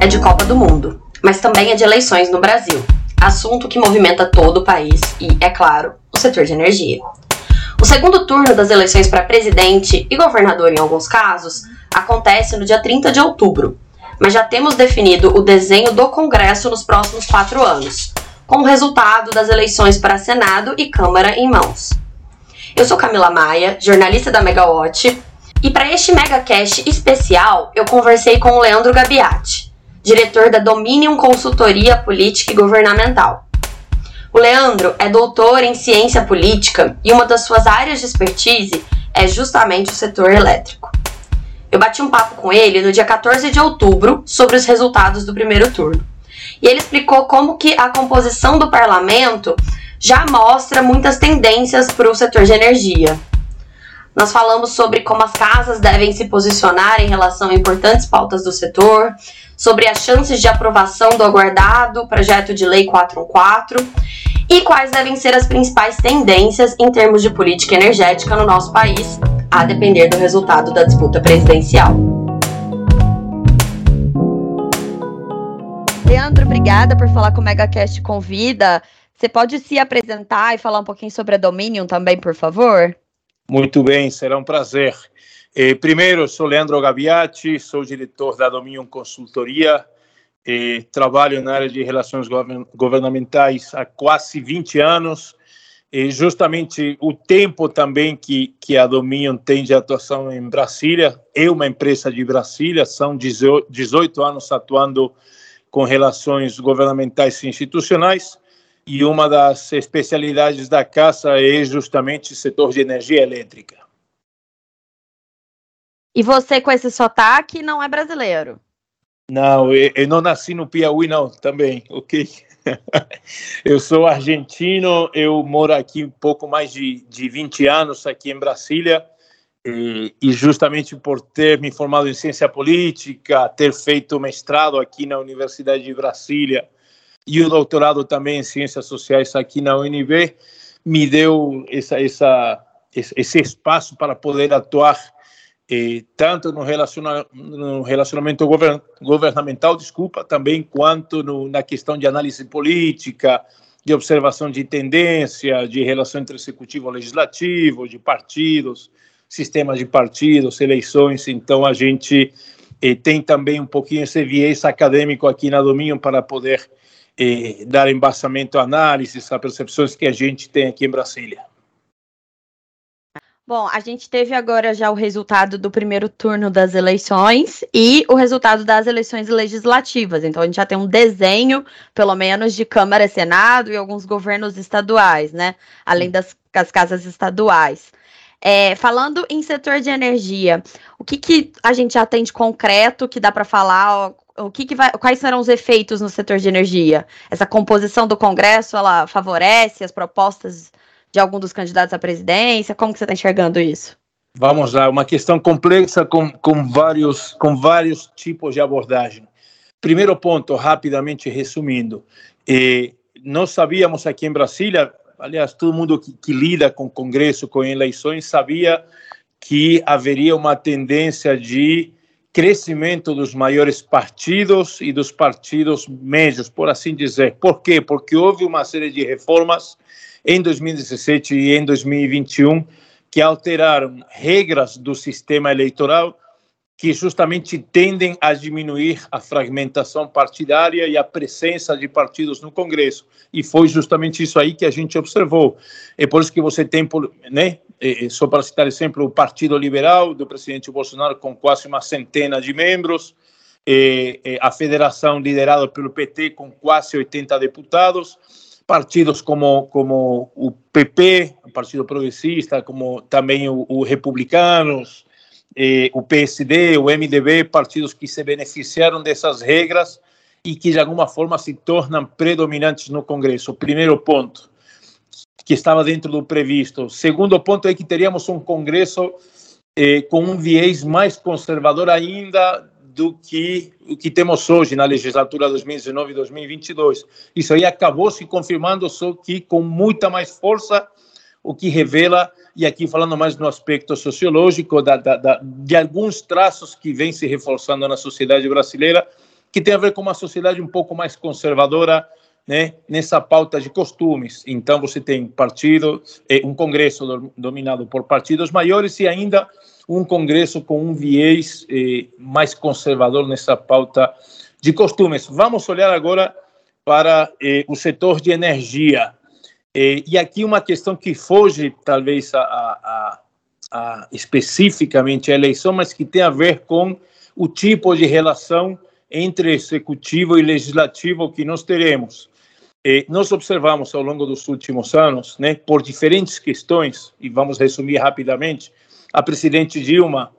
é de Copa do Mundo, mas também é de eleições no Brasil, assunto que movimenta todo o país e, é claro, o setor de energia. O segundo turno das eleições para presidente e governador, em alguns casos, acontece no dia 30 de outubro, mas já temos definido o desenho do Congresso nos próximos quatro anos, com o resultado das eleições para Senado e Câmara em mãos. Eu sou Camila Maia, jornalista da Megawatt, e para este MegaCast especial eu conversei com o Leandro Gabiati, diretor da Dominion Consultoria Política e Governamental. O Leandro é doutor em ciência política e uma das suas áreas de expertise é justamente o setor elétrico. Eu bati um papo com ele no dia 14 de outubro sobre os resultados do primeiro turno. E ele explicou como que a composição do parlamento já mostra muitas tendências para o setor de energia. Nós falamos sobre como as casas devem se posicionar em relação a importantes pautas do setor, sobre as chances de aprovação do aguardado projeto de lei 414 e quais devem ser as principais tendências em termos de política energética no nosso país, a depender do resultado da disputa presidencial. Leandro, obrigada por falar com o MegaCast Convida. Você pode se apresentar e falar um pouquinho sobre a Dominion também, por favor? Muito bem, será um prazer. Eh, primeiro, sou Leandro Gaviati, sou diretor da Dominion Consultoria, eh, trabalho na área de relações governamentais há quase 20 anos, e justamente o tempo também que, que a Dominion tem de atuação em Brasília, é uma empresa de Brasília, são 18 anos atuando com relações governamentais e institucionais, e uma das especialidades da casa é justamente o setor de energia elétrica. E você, com esse sotaque, não é brasileiro? Não, eu, eu não nasci no Piauí, não, também, ok? eu sou argentino, eu moro aqui um pouco mais de, de 20 anos aqui em Brasília, e, e, justamente por ter me formado em ciência política, ter feito mestrado aqui na Universidade de Brasília e o doutorado também em ciências sociais aqui na UNB, me deu essa, essa, esse espaço para poder atuar tanto no, relaciona, no relacionamento govern, governamental, desculpa, também quanto no, na questão de análise política, de observação de tendência, de relação entre executivo e legislativo, de partidos, sistemas de partidos, eleições. Então, a gente eh, tem também um pouquinho esse viés acadêmico aqui na Domínio para poder eh, dar embasamento a análises, a percepções que a gente tem aqui em Brasília. Bom, a gente teve agora já o resultado do primeiro turno das eleições e o resultado das eleições legislativas. Então, a gente já tem um desenho, pelo menos, de Câmara Senado e alguns governos estaduais, né? Além das, das casas estaduais. É, falando em setor de energia, o que, que a gente já tem de concreto que dá para falar? O que, que vai, quais serão os efeitos no setor de energia? Essa composição do Congresso, ela favorece as propostas de algum dos candidatos à presidência? Como que você está enxergando isso? Vamos lá, uma questão complexa com, com, vários, com vários tipos de abordagem. Primeiro ponto, rapidamente resumindo, eh, nós sabíamos aqui em Brasília, aliás, todo mundo que, que lida com Congresso, com eleições, sabia que haveria uma tendência de crescimento dos maiores partidos e dos partidos médios, por assim dizer. Por quê? Porque houve uma série de reformas em 2017 e em 2021 que alteraram regras do sistema eleitoral que justamente tendem a diminuir a fragmentação partidária e a presença de partidos no Congresso. E foi justamente isso aí que a gente observou. É por isso que você tem, né, só para citar exemplo, o Partido Liberal do presidente Bolsonaro com quase uma centena de membros, a federação liderada pelo PT com quase 80 deputados, partidos como, como o PP, o Partido Progressista, como também o, o Republicanos, eh, o PSD, o MDB, partidos que se beneficiaram dessas regras e que de alguma forma se tornam predominantes no Congresso. Primeiro ponto, que estava dentro do previsto. Segundo ponto é que teríamos um Congresso eh, com um viés mais conservador ainda do que o que temos hoje na legislatura 2019 e 2022. Isso aí acabou se confirmando, só que com muita mais força, o que revela, e aqui falando mais no aspecto sociológico, da, da, da, de alguns traços que vêm se reforçando na sociedade brasileira, que tem a ver com uma sociedade um pouco mais conservadora, né, nessa pauta de costumes. Então, você tem partido, um congresso dominado por partidos maiores e ainda um congresso com um viés eh, mais conservador nessa pauta de costumes. Vamos olhar agora para eh, o setor de energia. E aqui uma questão que foge, talvez, a, a, a, especificamente à eleição, mas que tem a ver com o tipo de relação entre executivo e legislativo que nós teremos. Nós observamos ao longo dos últimos anos, né, por diferentes questões, e vamos resumir rapidamente, a presidente Dilma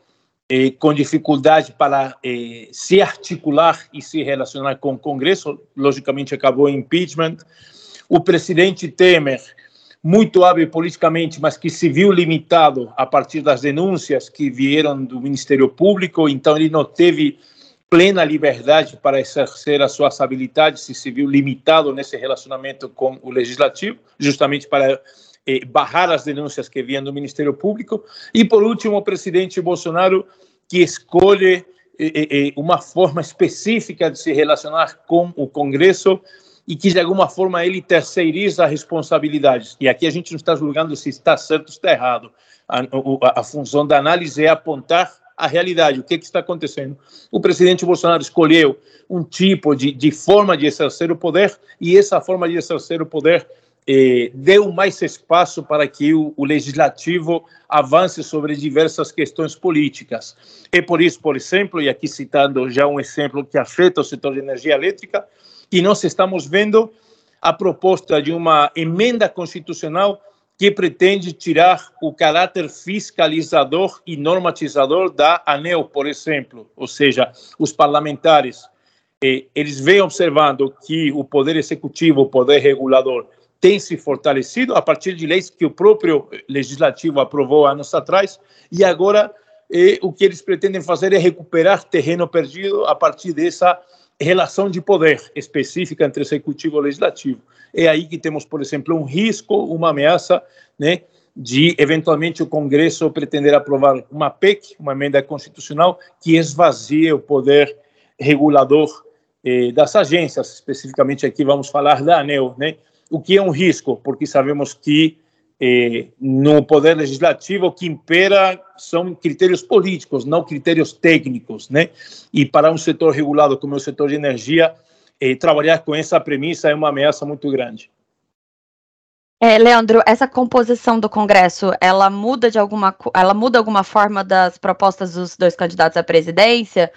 eh, com dificuldade para eh, se articular e se relacionar com o Congresso, logicamente acabou em impeachment. O presidente Temer, muito hábil politicamente, mas que se viu limitado a partir das denúncias que vieram do Ministério Público, então ele não teve plena liberdade para exercer as suas habilidades e se viu limitado nesse relacionamento com o legislativo, justamente para eh, barrar as denúncias que vinham do Ministério Público. E, por último, o presidente Bolsonaro, que escolhe eh, eh, eh uma forma específica de se relacionar com o Congresso e que, de alguma forma, ele terceiriza responsabilidades. E aqui a gente não está julgando se está certo ou está errado. A, a, a função da análise é apontar a realidade, o que, que, está acontecendo. O presidente Bolsonaro escolheu um tipo de, de forma de exercer o poder e essa forma de exercer o poder eh, deu mais espaço para que o, o, legislativo avance sobre diversas questões políticas. É por isso, por exemplo, e aqui citando já um exemplo que afeta o setor de energia elétrica, que nós estamos vendo a proposta de uma emenda constitucional que pretende tirar o caráter fiscalizador e normatizador da ANEL, por exemplo, ou seja, os parlamentares, eh, eles vêm observando que o poder executivo, o poder regulador, tem se fortalecido a partir de leis que o próprio legislativo aprovou anos atrás, e agora eh, o que eles pretendem fazer é recuperar terreno perdido a partir dessa relação de poder específica entre executivo e legislativo. É aí que temos, por exemplo, um risco, uma ameaça, né, de eventualmente o Congresso pretender aprovar uma PEC, uma emenda constitucional, que esvazie o poder regulador eh, das agências, especificamente aqui vamos falar da ANEL, né? O que é um risco, porque sabemos que no poder legislativo o que impera são critérios políticos, não critérios técnicos, né? E para um setor regulado como o setor de energia, eh, trabalhar com essa premissa é uma ameaça muito grande. É, Leandro, essa composição do Congresso, ela muda de alguma, ela muda alguma forma das propostas dos dois candidatos à presidência?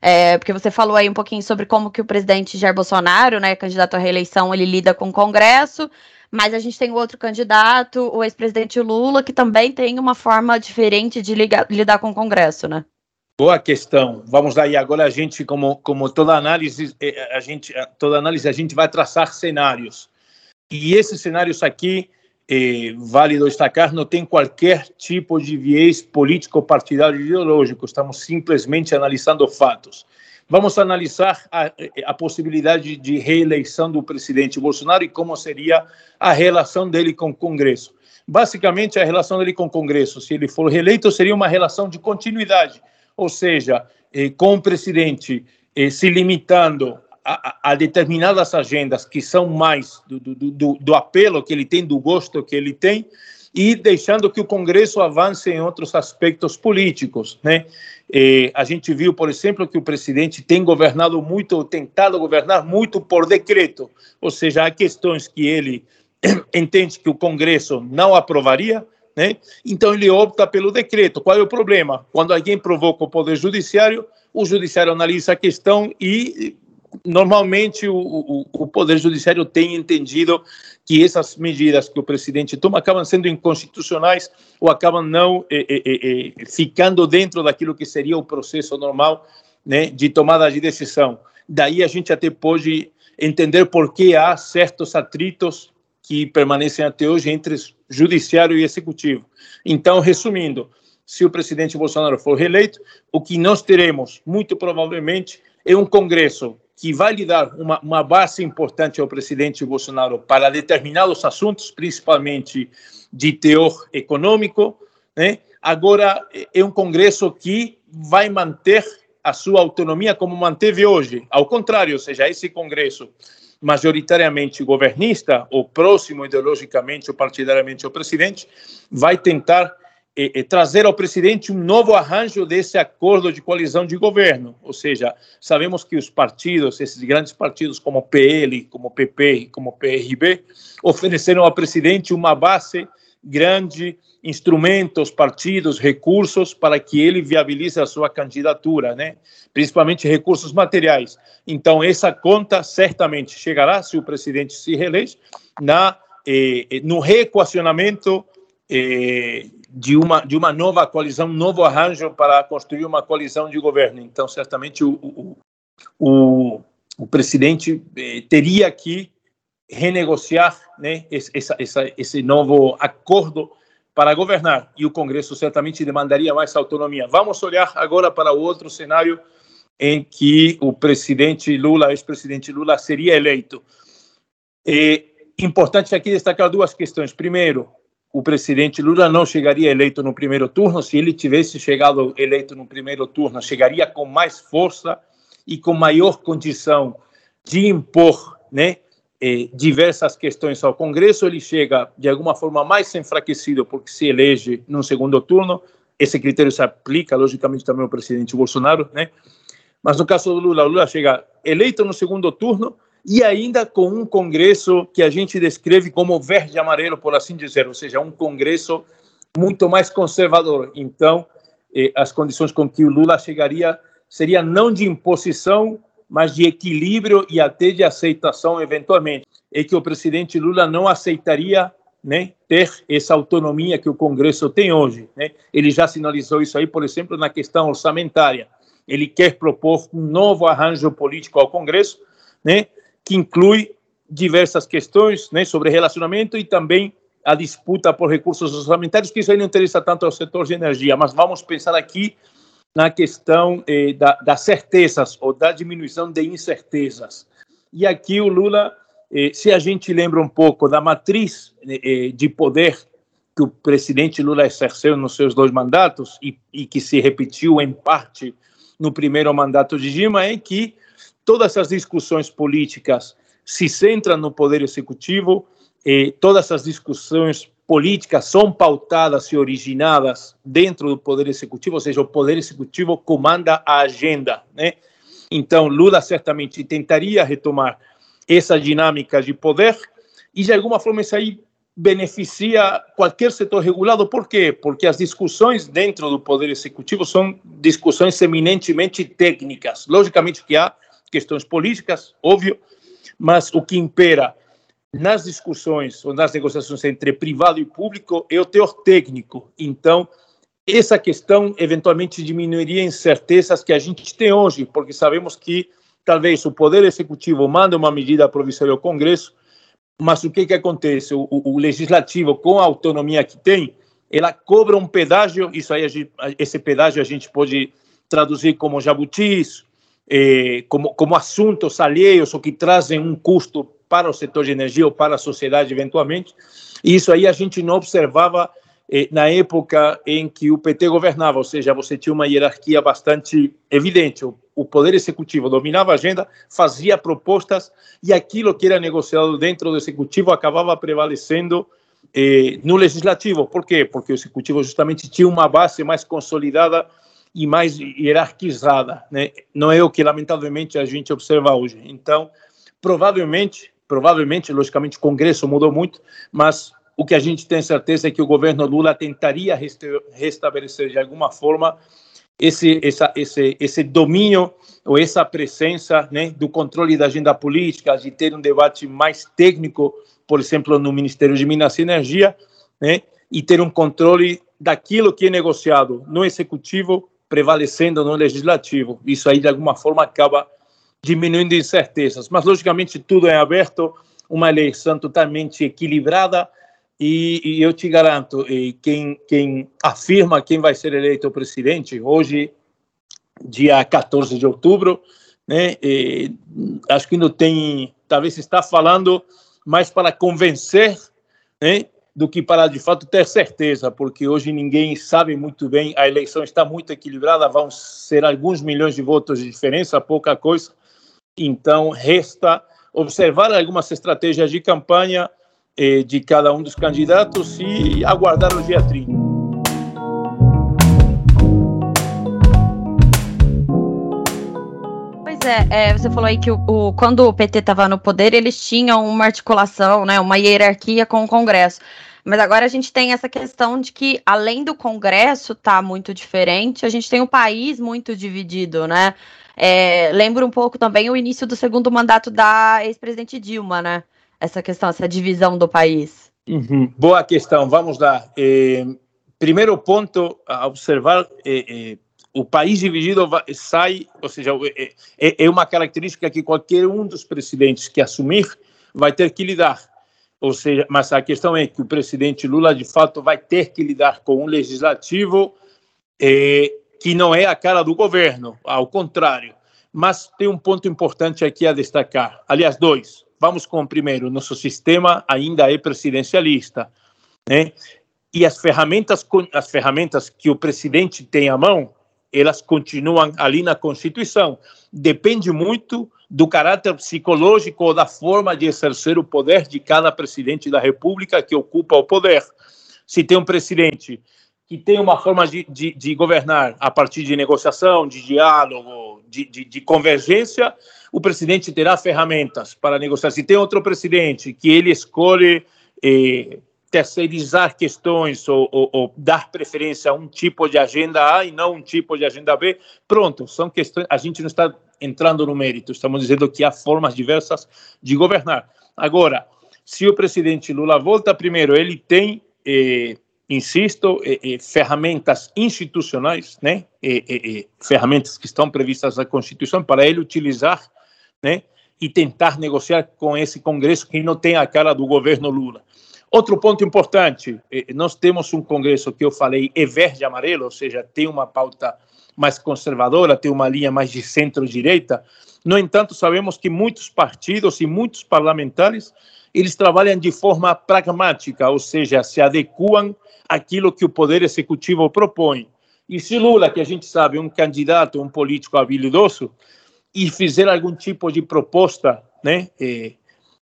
É, porque você falou aí um pouquinho sobre como que o presidente Jair Bolsonaro, né, candidato à reeleição, ele lida com o Congresso, mas a gente tem o outro candidato, o ex-presidente Lula, que também tem uma forma diferente de ligar, lidar com o Congresso, né? Boa questão. Vamos lá e agora a gente, como como toda análise, eh, a gente toda análise a gente vai traçar cenários. E esses cenários aqui, eh, vale destacar, não tem qualquer tipo de viés político, partidário, ideológico. Estamos simplesmente analisando fatos. Vamos analisar a, a, possibilidade de reeleição do presidente Bolsonaro e como seria a relação dele com o Congresso. Basicamente, a relação dele com o Congresso, se ele for reeleito, seria uma relação de continuidade, ou seja, eh, com o presidente eh, se limitando a, a, determinadas agendas que são mais do, do, do, do apelo que ele tem, do gosto que ele tem, e deixando que o Congresso avance em outros aspectos políticos, né? Eh, a gente viu, por exemplo, que o presidente tem governado muito, tentado governar muito por decreto, ou seja, há questões que ele entende que o Congresso não aprovaria, né? Então ele opta pelo decreto. Qual é o problema? Quando alguém provoca o poder judiciário, o judiciário analisa a questão e normalmente o, o, o, Poder Judiciário tem entendido que essas medidas que o presidente toma acabam sendo inconstitucionais ou acabam não eh, eh, eh, ficando dentro daquilo que seria o processo normal né, de tomada de decisão. Daí a gente até pode entender por que há certos atritos que permanecem até hoje entre judiciário e executivo. Então, resumindo, se o presidente Bolsonaro for reeleito, o que nós teremos, muito provavelmente, é um Congresso que vai lhe dar uma, uma base importante ao presidente Bolsonaro para determinados assuntos, principalmente de teor econômico. Né? Agora, é um Congresso que vai manter a sua autonomia como manteve hoje. Ao contrário, ou seja, esse Congresso majoritariamente governista, ou próximo ideologicamente ou partidariamente ao presidente, vai tentar eh, trazer ao presidente um novo arranjo desse acordo de coalizão de governo. Ou seja, sabemos que os partidos, esses grandes partidos como PL, como PP, como PRB, ofereceram ao presidente uma base grande instrumentos, partidos, recursos para que ele viabilize a sua candidatura, né? principalmente recursos materiais. Então, essa conta certamente chegará, se o presidente se reelege, na, eh, eh, no reequacionamento eh, de, uma, de uma nova coalizão, um novo arranjo para construir uma coalizão de governo. Então, certamente, o, o, o, o presidente eh, teria que renegociar né, esse, essa, esse novo acordo para governar e o Congresso certamente demandaria mais autonomia. Vamos olhar agora para outro cenário em que o presidente Lula, ex-presidente Lula, seria eleito. É importante aqui destacar duas questões. Primeiro, o presidente Lula não chegaria eleito no primeiro turno. Se ele tivesse chegado eleito no primeiro turno, chegaria com mais força e com maior condição de impor né, eh, diversas questões ao Congresso, ele chega de alguma forma mais enfraquecido porque se elege no segundo turno. Esse critério se aplica, logicamente, também ao presidente Bolsonaro, né? Mas no caso do Lula, Lula chega eleito no segundo turno e ainda com um Congresso que a gente descreve como verde amarelo, por assim dizer, ou seja, um Congresso muito mais conservador. Então, eh, as condições com que o Lula chegaria seria não de imposição, mas de equilíbrio e até de aceitação, eventualmente. É que o presidente Lula não aceitaria né, ter essa autonomia que o Congresso tem hoje. Né? Ele já sinalizou isso aí, por exemplo, na questão orçamentária. Ele quer propor um novo arranjo político ao Congresso, né, que inclui diversas questões né, sobre relacionamento e também a disputa por recursos orçamentários, que isso aí não interessa tanto ao setor de energia, mas vamos pensar aqui na questão eh, da, das certezas ou da diminuição de incertezas. E aqui o Lula, eh, se a gente lembra um pouco da matriz eh, de poder que o presidente Lula exerceu nos seus dois mandatos e, e, que se repetiu em parte no primeiro mandato de Dilma, é que todas as discussões políticas se centram no poder executivo, e todas as discussões políticas são pautadas e originadas dentro do Poder Executivo, ou seja, o Poder Executivo comanda a agenda, né? Então, Lula certamente tentaria retomar essa dinâmica de poder e, de alguma forma, isso aí beneficia qualquer setor regulado. Por quê? Porque as discussões dentro do Poder Executivo são discussões eminentemente técnicas. Logicamente que há questões políticas, óbvio, mas o que impera nas discussões ou nas negociações entre privado e público é o teor técnico. Então, essa questão eventualmente diminuiria incertezas que a gente tem hoje, porque sabemos que talvez o Poder Executivo manda uma medida provisória ao Congresso, mas o que, que acontece? O, o, o Legislativo, com a autonomia que tem, ela cobra um pedágio, isso aí, esse pedágio a gente pode traduzir como jabutis, eh, como, como assuntos alheios ou que trazem um custo para o setor de energia ou para a sociedade, eventualmente. E isso aí a gente não observava eh, na época em que o PT governava, ou seja, você tinha uma hierarquia bastante evidente. O, o Poder Executivo dominava a agenda, fazia propostas e aquilo que era negociado dentro do Executivo acabava prevalecendo eh, no Legislativo. Por quê? Porque o Executivo justamente tinha uma base mais consolidada e mais hierarquizada, né? Não é o que lamentavelmente a gente observa hoje. Então, provavelmente Provavelmente, logicamente, o Congresso mudou muito, mas o que a gente tem certeza é que o governo Lula tentaria restabelecer de alguma forma esse, essa, esse, esse domínio ou essa presença né, do controle da agenda política, de ter um debate mais técnico, por exemplo, no Ministério de Minas e Energia, né, e ter um controle daquilo que é negociado no executivo, prevalecendo no legislativo. Isso aí, de alguma forma, acaba diminuindo incertezas. Mas, logicamente, tudo é aberto, uma eleição totalmente equilibrada, e, e eu te garanto, quem, quem afirma quem vai ser eleito presidente, hoje, dia 14 de outubro, né, acho que não tem, talvez está falando mais para convencer né, do que para de fato ter certeza, porque hoje ninguém sabe muito bem, a eleição está muito equilibrada, vão ser alguns milhões de votos de diferença, pouca coisa. Então, resta observar algumas estratégias de campanha eh, de cada um dos candidatos e aguardar o dia 30. É, é, você falou aí que o, o quando o PT estava no poder, eles tinham uma articulação, né, uma hierarquia com o Congresso. Mas agora a gente tem essa questão de que, além do Congresso tá muito diferente, a gente tem o país muito dividido, né? É, lembro um pouco também o início do segundo mandato da ex-presidente Dilma, né? Essa questão, essa divisão do país. Uhum. Boa questão, vamos lá. É, primeiro ponto a observar: é, é o país dividido sai, ou seja, é, é, é uma característica que qualquer um dos presidentes que assumir vai ter que lidar. Ou seja, mas a questão é que o presidente Lula, de fato, vai ter que lidar com um legislativo é, que não é a cara do governo, ao contrário. Mas tem um ponto importante aqui a destacar. Aliás, dois. Vamos com o primeiro. Nosso sistema ainda é presidencialista, né? E as ferramentas, as ferramentas que o presidente tem à mão, elas continuam ali na Constituição. Depende muito do caráter psicológico ou da forma de exercer o poder de cada presidente da República que ocupa o poder. Se tem um presidente que tem uma forma de, de, de, governar a partir de negociação, de diálogo, de, de, convergência, o presidente terá ferramentas para negociar. Se tem outro presidente que ele escolhe eh, terceirizar questões ou, ou, ou, dar preferência a um tipo de agenda A e não um tipo de agenda B, pronto, são questões. A gente não está entrando no mérito, estamos dizendo que há formas diversas de governar. Agora, se o presidente Lula volta primeiro, ele tem eh, insisto, eh, eh, ferramentas institucionais, né, eh, ferramentas que estão previstas na Constituição para ele utilizar, né, e tentar negociar com esse Congresso que não tem a cara do governo Lula. Outro ponto importante, nós temos um Congresso que eu falei é verde amarelo, ou seja, tem uma pauta mais conservadora, tem uma linha mais de centro-direita. No entanto, sabemos que muitos partidos e muitos parlamentares eles trabalham de forma pragmática, ou seja, se adequam àquilo que o Poder Executivo propõe. E se Lula, que a gente sabe, é um candidato, um político habilidoso, e fizer algum tipo de proposta né, eh,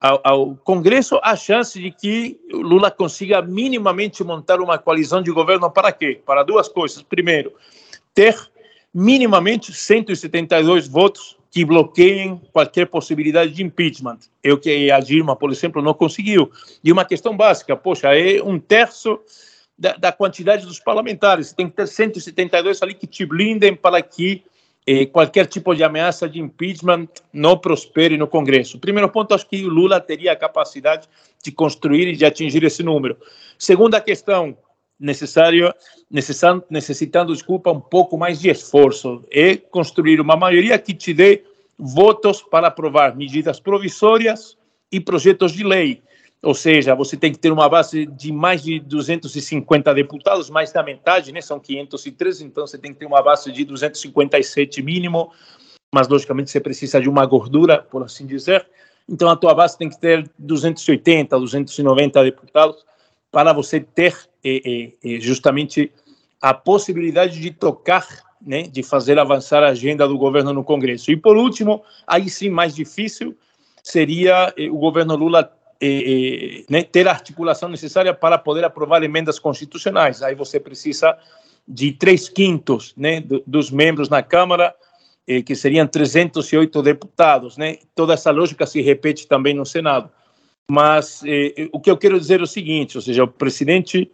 ao, ao, Congresso, há chance de que Lula consiga minimamente montar uma coalizão de governo para quê? Para duas coisas. Primeiro, ter minimamente 172 votos que bloqueiem qualquer possibilidade de impeachment. É o que a Dilma, por exemplo, não conseguiu. E uma questão básica, poxa, é um terço da, da quantidade dos parlamentares. Tem que ter 172 ali que te blindem para que eh, qualquer tipo de ameaça de impeachment não prospere no Congresso. Primeiro ponto, acho que o Lula teria a capacidade de construir e de atingir esse número. Segunda questão, necessário, necessitando, desculpa, um pouco mais de esforço. É construir uma maioria que te dê votos para aprovar medidas provisórias e projetos de lei. Ou seja, você tem que ter uma base de mais de 250 deputados, mais da metade, né? São 513, então você tem que ter uma base de 257 mínimo, mas logicamente você precisa de uma gordura, por assim dizer. Então a tua base tem que ter 280, 290 deputados para você ter é, é, justamente a possibilidade de tocar, né, de fazer avançar a agenda do governo no Congresso. E por último, aí sim mais difícil seria o governo Lula né, ter a articulação necessária para poder aprovar emendas constitucionais. Aí você precisa de três quintos né, dos membros na Câmara, que seriam 308 deputados. Né? Toda essa lógica se repete também no Senado. Mas eh, o que eu quero dizer é o seguinte: ou seja, o presidente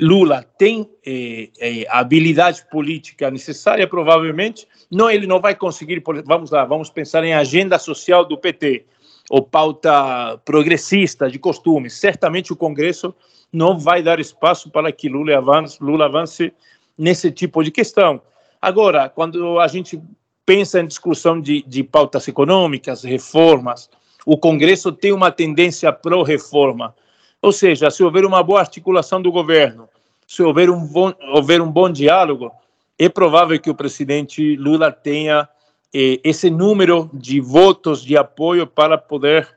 Lula tem eh, eh, habilidade política necessária, provavelmente. Não, ele não vai conseguir. Vamos lá, vamos pensar em agenda social do PT ou pauta progressista de costumes. Certamente o Congresso não vai dar espaço para que Lula avance, Lula avance nesse tipo de questão. Agora, quando a gente pensa em discussão de, de pautas econômicas, reformas, o Congresso tem uma tendência pró-reforma. Ou seja, se houver uma boa articulação do governo, se houver um bom, houver um bom diálogo, é provável que o presidente Lula tenha eh, esse número de votos de apoio para poder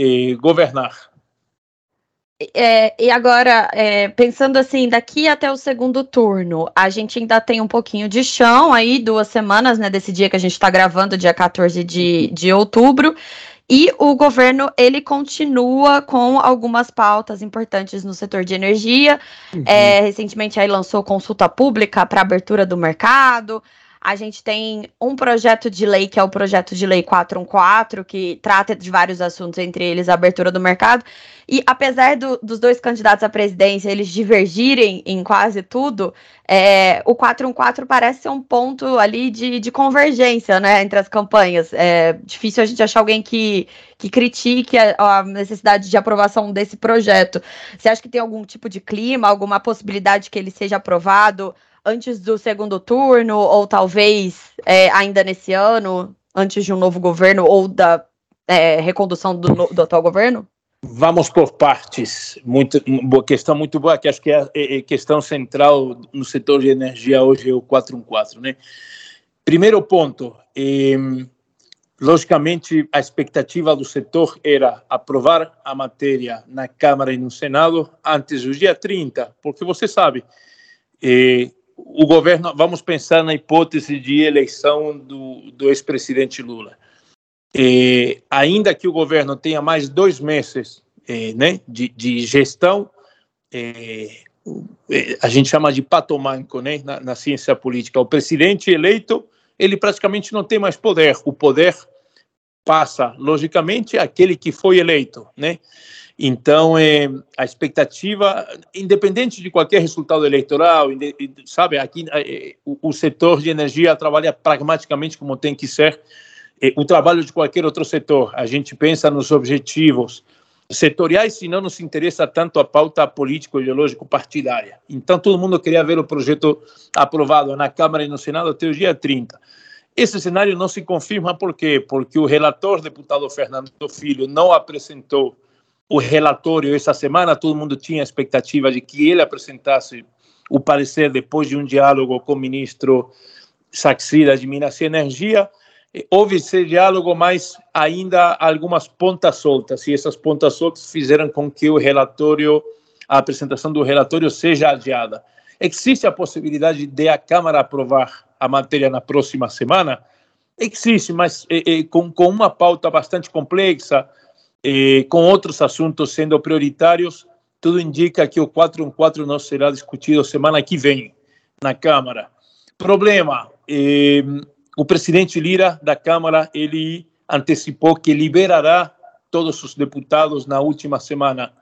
eh, governar. É, e agora, é, pensando assim, daqui até o segundo turno, a gente ainda tem um pouquinho de chão aí, duas semanas, né, desse dia que a gente está gravando, dia 14 de, de outubro. E o governo, ele continua com algumas pautas importantes no setor de energia. Uhum. É, recentemente aí lançou consulta pública para abertura do mercado. A gente tem um projeto de lei, que é o projeto de lei 414, que trata de vários assuntos, entre eles a abertura do mercado. E apesar do, dos dois candidatos à presidência eles divergirem em quase tudo, é, o 414 parece ser um ponto ali de, de convergência né, entre as campanhas. É difícil a gente achar alguém que, que critique a, a necessidade de aprovação desse projeto. Você acha que tem algum tipo de clima, alguma possibilidade que ele seja aprovado? Antes do segundo turno, ou talvez é, ainda nesse ano, antes de um novo governo ou da é, recondução do, do, atual governo? Vamos por partes. Muito, boa questão muito boa, que acho que é a é, é questão central no setor de energia hoje é o 414, né? Primeiro ponto, é, logicamente a expectativa do setor era aprovar a matéria na Câmara e no Senado antes do dia 30, porque você sabe, é, o governo, vamos pensar na hipótese de eleição do, do ex-presidente Lula. E, ainda que o governo tenha mais dois meses eh, né, de, de gestão, eh, a gente chama de patomanco né, na, na, ciência política. O presidente eleito, ele praticamente não tem mais poder. O poder passa, logicamente, àquele que foi eleito. Né? Então, é, a expectativa, independente de qualquer resultado eleitoral, sabe, aqui é, o, o, setor de energia trabalha pragmaticamente como tem que ser é, o trabalho de qualquer outro setor. A gente pensa nos objetivos setoriais e não nos interessa tanto a pauta político-ideológico-partidária. Então, todo mundo queria ver o projeto aprovado na Câmara e no Senado até o dia 30. Esse cenário não se confirma por quê? Porque o relator, deputado Fernando Filho, não apresentou o relatório essa semana, todo mundo tinha a expectativa de que ele apresentasse o parecer depois de um diálogo com o ministro Saxida de Minas e Energia. Houve esse diálogo, mas ainda algumas pontas soltas, e essas pontas soltas fizeram com que o relatório, a apresentação do relatório seja adiada. Existe a possibilidade de a Câmara aprovar a matéria na próxima semana? Existe, mas é, é, com, com uma pauta bastante complexa, eh, com outros assuntos sendo prioritários, tudo indica que o 414 não será discutido semana que vem na Câmara. Problema, eh, o presidente Lira da Câmara, ele antecipou que liberará todos os deputados na última semana,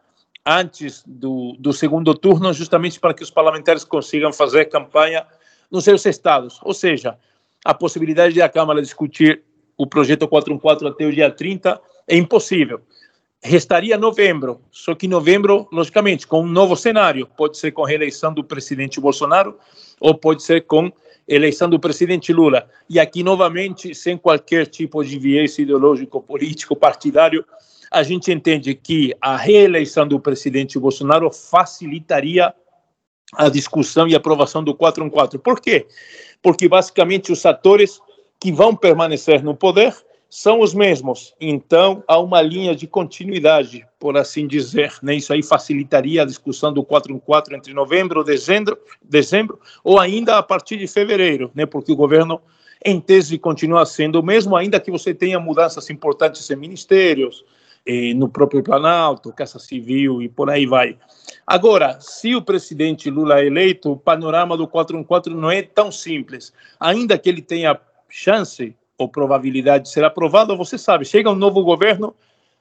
antes do, do segundo turno, justamente para que os parlamentares consigam fazer campanha nos seus estados. Ou seja, a possibilidade de a Câmara discutir o projeto 414 até o dia 30 é impossível. Restaria novembro, só que novembro, logicamente, com um novo cenário. Pode ser com reeleição do presidente Bolsonaro ou pode ser com eleição do presidente Lula. E aqui, novamente, sem qualquer tipo de viés ideológico, político, partidário, a gente entende que a reeleição do presidente Bolsonaro facilitaria a discussão e aprovação do 414. Por quê? Porque, basicamente, os atores que vão permanecer no poder são os mesmos. Então, há uma linha de continuidade, por assim dizer. Né? Isso aí facilitaria a discussão do 414 entre novembro, dezembro, dezembro ou ainda a partir de fevereiro, né? porque o governo, em tese, continua sendo o mesmo, ainda que você tenha mudanças importantes em ministérios, eh, no próprio Planalto, Casa Civil e por aí vai. Agora, se o presidente Lula é eleito, o panorama do 414 não é tão simples. Ainda que ele tenha chance ou probabilidade de ser aprovado, você sabe, chega um novo governo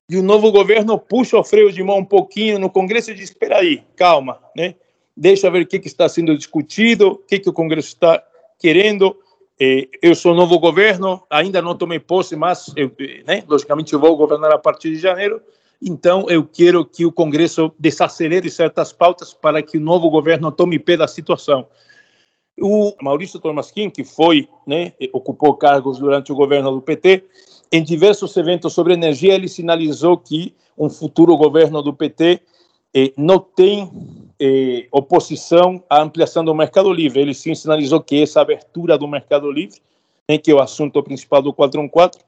e o novo governo puxa o freio de mão um pouquinho no Congresso e diz, espera aí, calma, né? Deixa ver o que, que está sendo discutido, o que, que o Congresso está querendo. Eh, eu sou novo governo, ainda não tomei posse, mas, eu, né, logicamente, eu vou governar a partir de janeiro. Então, eu quero que o Congresso desacelere certas pautas para que o novo governo tome pé da situação. O Maurício Tomasquim, que foi, né, ocupou cargos durante o governo do PT, em diversos eventos sobre energia, ele sinalizou que um futuro governo do PT eh, não tem eh, oposição à ampliação do mercado livre. Ele sim sinalizou que essa abertura do mercado livre, né, que é o assunto principal do 414,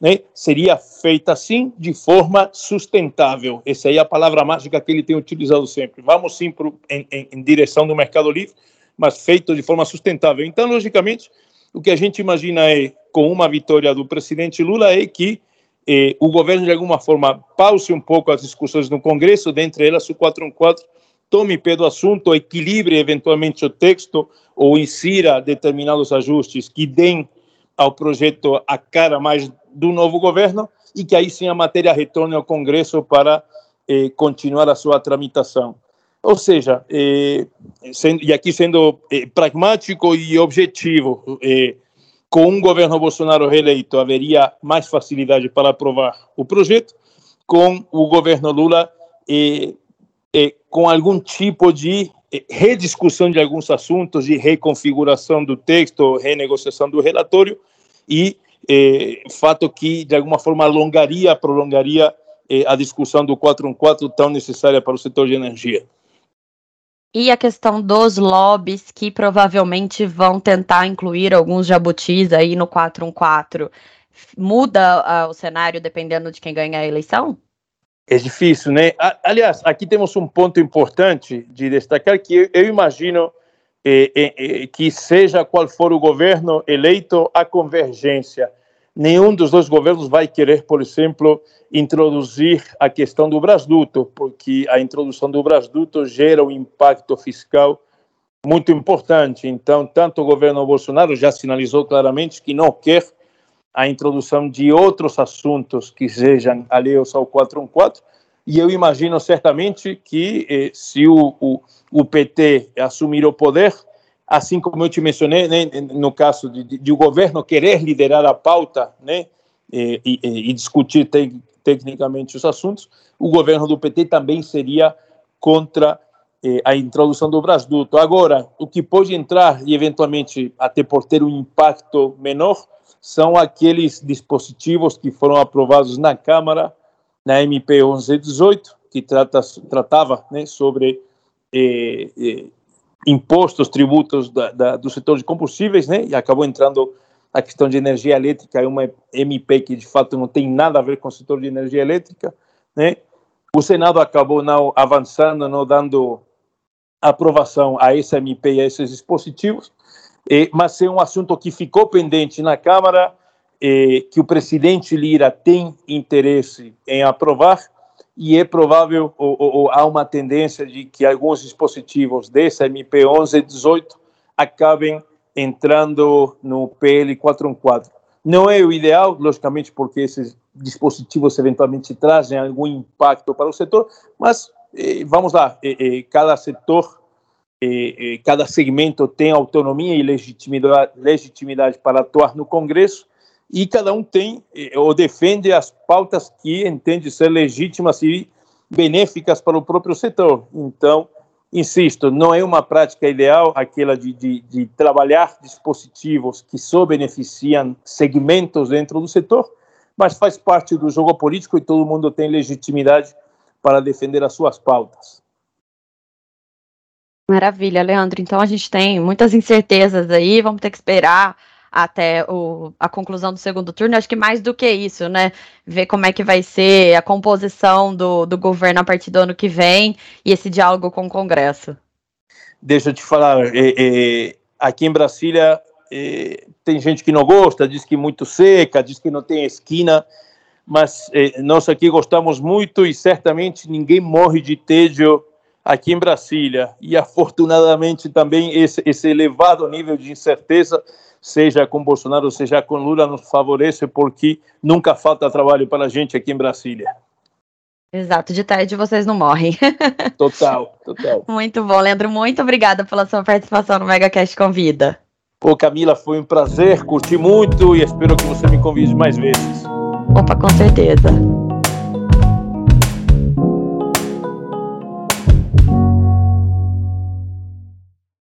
né, seria feita assim de forma sustentável. Essa aí é a palavra mágica que ele tem utilizado sempre. Vamos sim pro, em, em, em direção do mercado livre, mas feito de forma sustentável. Então, logicamente, o que a gente imagina é, com uma vitória do presidente Lula, é que eh, o governo, de alguma forma, pause um pouco as discussões no Congresso, dentre elas o 414, tome pé do assunto, equilibre eventualmente o texto ou insira determinados ajustes que deem ao projeto a cara mais do novo governo e que aí sim a matéria retorne ao Congresso para eh, continuar a sua tramitação. Ou seja, sendo, e aqui sendo eh, pragmático e objetivo, eh, com um governo Bolsonaro reeleito haveria mais facilidade para aprovar o projeto, com o governo Lula com algum tipo de rediscussão de alguns assuntos, de reconfiguração do texto, renegociação do relatório, e fato que, de alguma forma, alongaria, prolongaria a discussão do 414 tão necessária para o setor de energia. E a questão dos lobbies, que provavelmente vão tentar incluir alguns jabutis aí no 414, muda uh, o cenário dependendo de quem ganha a eleição? É difícil, né? Aliás, aqui temos um ponto importante de destacar que eu imagino eh, eh, eh, que seja qual for o governo eleito, a convergência. Nenhum dos dois governos vai querer, por exemplo, introduzir a questão do brasduto, porque a introdução do brasduto gera um impacto fiscal muito importante. Então, tanto o governo Bolsonaro já sinalizou claramente que não quer a introdução de outros assuntos que sejam alheios ao 414, e eu imagino certamente que eh, se o, o, o, PT assumir o poder, assim como eu te mencionei, né, no caso de, de, de, o governo querer liderar a pauta né, e, e, e discutir te, tecnicamente os assuntos, o governo do PT também seria contra eh, a introdução do Brasduto. Agora, o que pode entrar e eventualmente até por ter um impacto menor são aqueles dispositivos que foram aprovados na Câmara, na MP 1118, que trata, tratava né, sobre eh, eh, impostos, tributos da, da, do setor de combustíveis, né, e acabou entrando a questão de energia elétrica, é uma MP que de fato não tem nada a ver com o setor de energia elétrica, né? O Senado acabou não avançando, não dando aprovação a essa MP e a esses dispositivos, eh, mas é um assunto que ficou pendente na Câmara, eh, que o presidente Lira tem interesse em aprovar, e é provável, ou, ou, ou, há uma tendência de que alguns dispositivos dessa MP 1118 acabem entrando no PL 414. Não é o ideal, logicamente, porque esses dispositivos eventualmente trazem algum impacto para o setor, mas eh, vamos lá, eh, eh, cada setor eh, eh, cada segmento tem autonomia e legitimidade, legitimidade para atuar no Congresso e cada um tem ou defende as pautas que entende ser legítimas e benéficas para o próprio setor. Então, insisto, não é uma prática ideal aquela de, de, de trabalhar dispositivos que só beneficiam segmentos dentro do setor, mas faz parte do jogo político e todo mundo tem legitimidade para defender as suas pautas. Maravilha, Leandro. Então a gente tem muitas incertezas aí, vamos ter que esperar até o, a conclusão do segundo turno. Acho que mais do que isso, né? Ver como é que vai ser a composição do, do governo a partir do ano que vem e esse diálogo com o Congresso. Deixa eu te falar, é, é, aqui em Brasília é, tem gente que não gosta, diz que é muito seca, diz que não tem esquina, mas nós aqui gostamos muito e certamente ninguém morre de tédio aqui em Brasília. E afortunadamente também esse, esse elevado nível de incerteza, seja com Bolsonaro, seja com Lula, nos favorece porque nunca falta trabalho para a gente aqui em Brasília. Exato, de tarde vocês não morrem. Total, total. Muito bom, Leandro. Muito obrigada pela sua participação no MegaCast Convida. Pô, Camila, foi um prazer, curti muito e espero que você me convide mais vezes. Opa, com certeza.